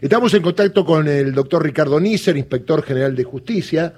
Estamos en contacto con el doctor Ricardo Nícer, inspector general de justicia,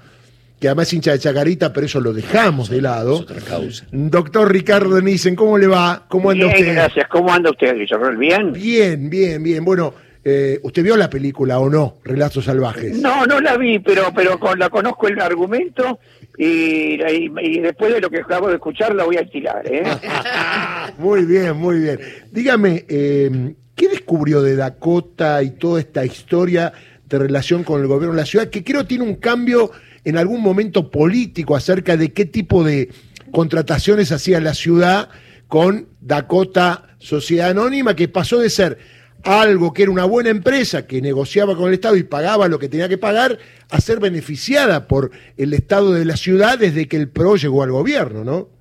que además es hincha de Chacarita, pero eso lo dejamos de lado. Es otra causa. Doctor Ricardo Nícer, ¿cómo le va? ¿Cómo anda Bien, usted? gracias. ¿Cómo anda usted, Guillermo? ¿Bien? Bien, bien, bien. Bueno, eh, ¿usted vio la película o no? Relatos Salvajes. No, no la vi, pero pero con, la conozco el argumento y, y- y después de lo que acabo de escuchar la voy a alquilar, ¿eh? Muy bien, muy bien. Dígame, eh, ¿qué descubrió de Dakota y toda esta historia de relación con el gobierno de la ciudad? Que creo tiene un cambio en algún momento político acerca de qué tipo de contrataciones hacía la ciudad con Dakota Sociedad Anónima, que pasó de ser algo que era una buena empresa que negociaba con el Estado y pagaba lo que tenía que pagar, a ser beneficiada por el Estado de la ciudad desde que el PRO llegó al gobierno, ¿no?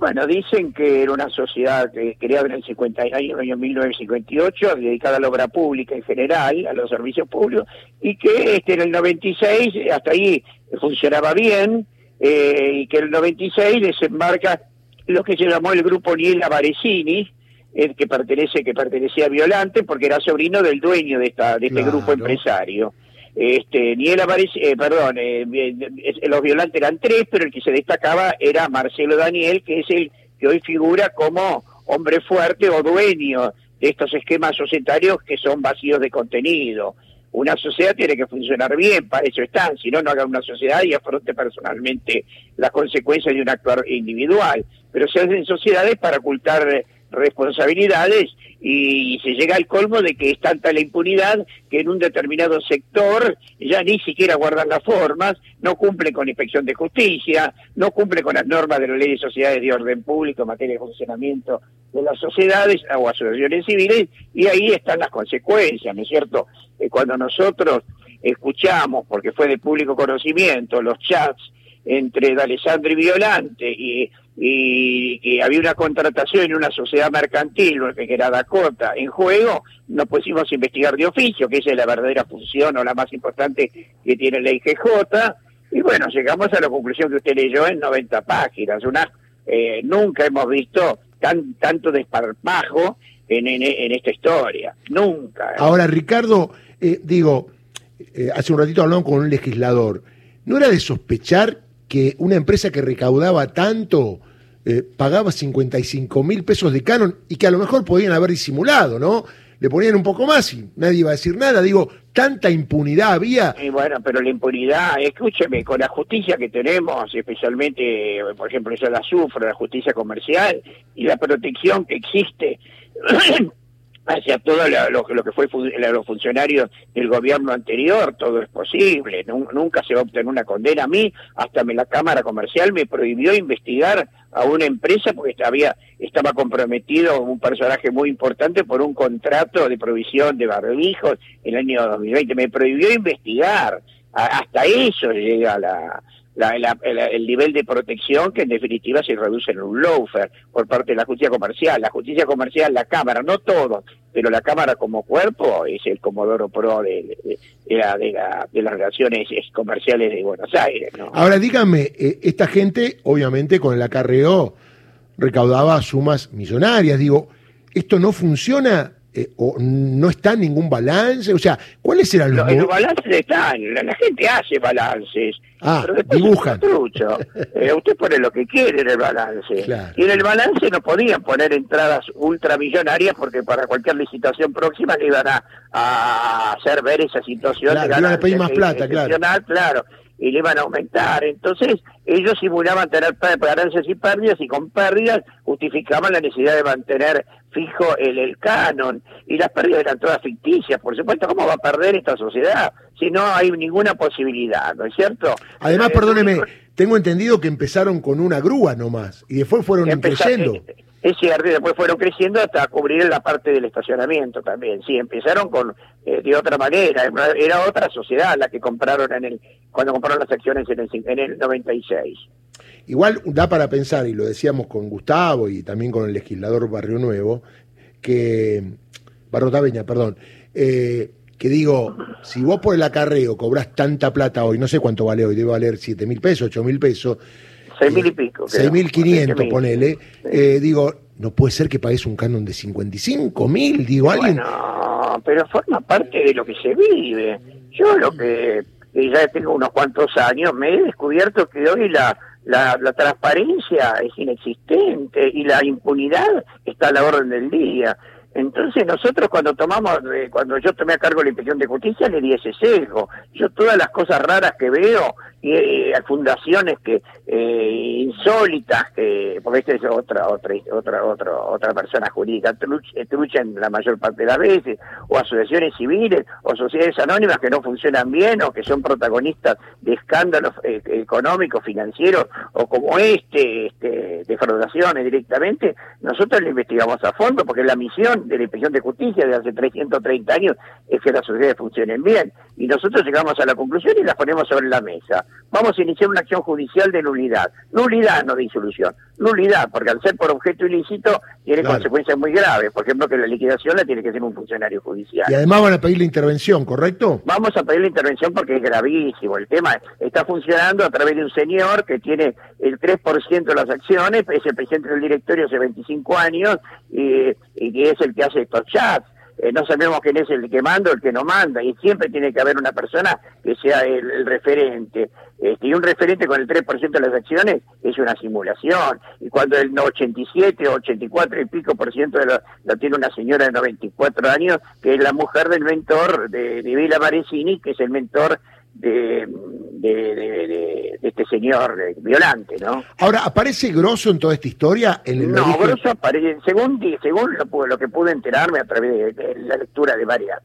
Bueno, dicen que era una sociedad que creada en el 50, año, año 1958, dedicada a la obra pública en general, a los servicios públicos, y que este, en el 96, eh, hasta ahí funcionaba bien, eh, y que en el 96 desembarca lo que se llamó el grupo Niela Varesini, el que pertenece que pertenecía a Violante, porque era sobrino del dueño de, esta, de este Claro. grupo empresario. Este, Niela Vares- eh, perdón, eh, los violantes eran tres, pero el que se destacaba era Marcelo Daniel, que es el que hoy figura como hombre fuerte o dueño de estos esquemas societarios que son vacíos de contenido. Una sociedad tiene que funcionar bien, para eso están, si no, no haga una sociedad y afronte personalmente las consecuencias de un actuar individual. Pero se hacen sociedades para ocultar responsabilidades y se llega al colmo de que es tanta la impunidad que en un determinado sector ya ni siquiera guardan las formas, no cumple con inspección de justicia, no cumple con las normas de la ley de sociedades de orden público en materia de funcionamiento de las sociedades o asociaciones civiles y ahí están las consecuencias, ¿no es cierto? Eh, cuando nosotros escuchamos, porque fue de público conocimiento, los chats entre D'Alessandro y Violante y, y que había una contratación en una sociedad mercantil, que era Dakota, en juego, nos pusimos a investigar de oficio, que esa es la verdadera función o la más importante que tiene la IGJ, y bueno, llegamos a la conclusión que usted leyó en 90 páginas. Una, eh, nunca hemos visto tan, tanto desparpajo en esta historia, nunca. Ahora, Ricardo, eh, digo, eh, hace un ratito hablamos con un legislador. ¿No era de sospechar que una empresa que recaudaba tanto eh, pagaba 55 mil pesos de canon y que a lo mejor podían haber disimulado, ¿no? Le ponían un poco más y nadie iba a decir nada. Digo, tanta impunidad había. Bueno, pero la impunidad, escúcheme, con la justicia que tenemos, especialmente, por ejemplo, yo la sufro, la justicia comercial, y la protección que existe hacia todo lo, lo- que fue fu- los funcionarios del gobierno anterior, todo es posible, Nu- nunca se va a obtener una condena. A mí, hasta la Cámara Comercial me prohibió investigar a una empresa porque estaba comprometido un personaje muy importante por un contrato de provisión de barbijos en el año 2020. Me prohibió investigar. Hasta eso llega la, la- el, el nivel de protección que en definitiva se reduce en un lawfare por parte de la justicia comercial. La justicia comercial, la Cámara, no todo, pero la Cámara como cuerpo es el Comodoro Pro de, de- de la- de las relaciones eh, comerciales de Buenos Aires. ¿no? Ahora, dígame, eh, esta gente, obviamente, con el acarreo recaudaba sumas millonarias. Digo, ¿esto no funciona eh, o no está en ningún balance? O sea, ¿cuáles eran los... Los, los balances están, la, la gente hace balances. Ah, pero dibujan. Eh, usted pone lo que quiere en el balance. Claro. Y en el balance no podían poner entradas ultramillonarias porque para cualquier licitación próxima le iban a, a hacer ver esa situación Claro, de le iban a pedir más plata, claro. claro. Y le iban a aumentar. Entonces, ellos simulaban tener ganancias y pérdidas y con pérdidas justificaban la necesidad de mantener fijo el, el canon. Y las pérdidas eran todas ficticias. Por supuesto, ¿cómo va a perder esta sociedad si no hay ninguna posibilidad? ¿No es cierto? Además, Eh, perdóneme, tengo entendido que empezaron con una grúa nomás y después fueron Empezar- eh, Es cierto, y después fueron creciendo hasta cubrir la parte del estacionamiento también. Sí, empezaron con eh, de otra manera. Era- otra sociedad la que compraron en el cuando compraron las acciones en el, en el 96. Igual da para pensar, y lo decíamos con Gustavo y también con el legislador Barrio Nuevo, que. Barrio Tabeña, perdón. eh, que digo, si vos por el acarreo cobrás tanta plata hoy, no sé cuánto vale hoy, debe valer 7 mil pesos, 8 mil pesos, Seis mil y pico. creo. 6 mil 500, 6.000. ponele, eh, digo, no puede ser que pagues un canon de 55 mil, digo, alguien... Bueno, pero forma parte de lo que se vive. Yo lo que ya tengo unos cuantos años, me he descubierto que hoy la, la, la, transparencia es inexistente y la impunidad está a la orden del día. Entonces nosotros cuando tomamos, eh, cuando yo tomé a cargo la inspección de justicia le di ese sesgo. Yo todas las cosas raras que veo eh, fundaciones que eh, insólitas que porque esta es otra otra otra otra otra persona jurídica truchen la mayor parte de las veces o asociaciones civiles o sociedades anónimas que no funcionan bien o que son protagonistas de escándalos eh, económicos financieros o como este, este defraudaciones directamente nosotros lo investigamos a fondo porque la misión de la inspección de justicia de hace 330 años es que las sociedades funcionen bien y nosotros llegamos a la conclusión y las ponemos sobre la mesa vamos a iniciar una acción judicial de nulidad. Nulidad, no disolución. Nulidad, porque al ser por objeto ilícito tiene consecuencias muy graves. Por ejemplo, que la liquidación la tiene que hacer un funcionario judicial. Y además van a pedir la intervención, ¿correcto? Vamos a pedir la intervención porque es gravísimo. El tema está funcionando a través de un señor que tiene el 3% de las acciones, es el presidente del directorio hace 25 años y, y que es el que hace estos chats eh, no sabemos quién es el que manda o el que no manda, y siempre tiene que haber una persona que sea el, referente. Este, y un referente con el 3% de las acciones es una simulación. Y cuando el 87 o 84 y pico por ciento de lo, tiene una señora de 94 años, que es la mujer del mentor de, de Vila Maresini, que es el mentor de, de, este señor violante, ¿no? Ahora, ¿aparece Grosso en toda esta historia? En no, Grosso aparece, según, según lo, lo, que pude enterarme a través de, la lectura de varias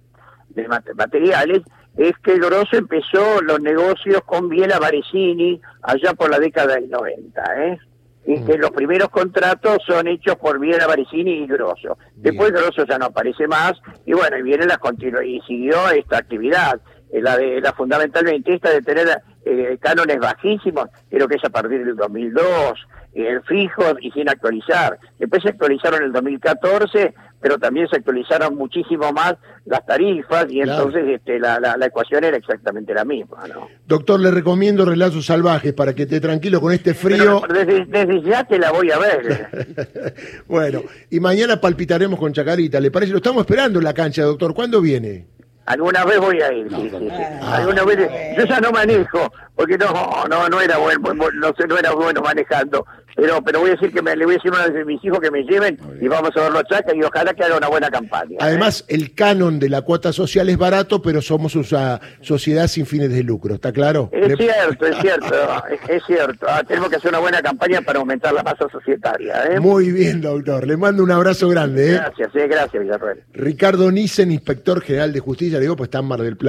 de materiales, es que Grosso empezó los negocios con Biela Varesini allá por la década del 90, ¿eh? y que mm. los primeros contratos son hechos por Viera Varesini y Grosso. Después Grosso ya no aparece más y bueno, y viene la continuó y siguió esta actividad. Eh, la de la fundamentalmente esta de tener eh, cánones bajísimos, creo que es a partir del 2002, el fijo y sin actualizar. Después se actualizaron en el 2014, pero también se actualizaron muchísimo más las tarifas y entonces este, la, la, ecuación era exactamente la misma. ¿no? Doctor, le recomiendo Relazos Salvajes para que esté tranquilo con este frío. desde, desde, ya te la voy a ver. bueno, y mañana palpitaremos con Chacarita, ¿le parece? Lo estamos esperando en la cancha, doctor. ¿Cuándo viene? Alguna vez voy a ir, sí, sí, Alguna vez, yo ya no manejo, porque no, no, no era bueno, no, no era bueno manejando, pero pero voy a decir que me, le voy a decir a uno de mis hijos que me lleven y vamos a ver los chacas y ojalá que haga una buena campaña. Además, ¿eh? el canon de la cuota social es barato, pero somos una sociedad sin fines de lucro, ¿está claro? Es cierto, es cierto, es, cierto. Ah, tenemos que hacer una buena campaña para aumentar la masa societaria. ¿eh? Muy bien, doctor. Le mando un abrazo grande. ¿eh? Gracias, sí, gracias, Villarreal. Ricardo Nissen, inspector general de justicia, le digo, pues está en Mar del Plata.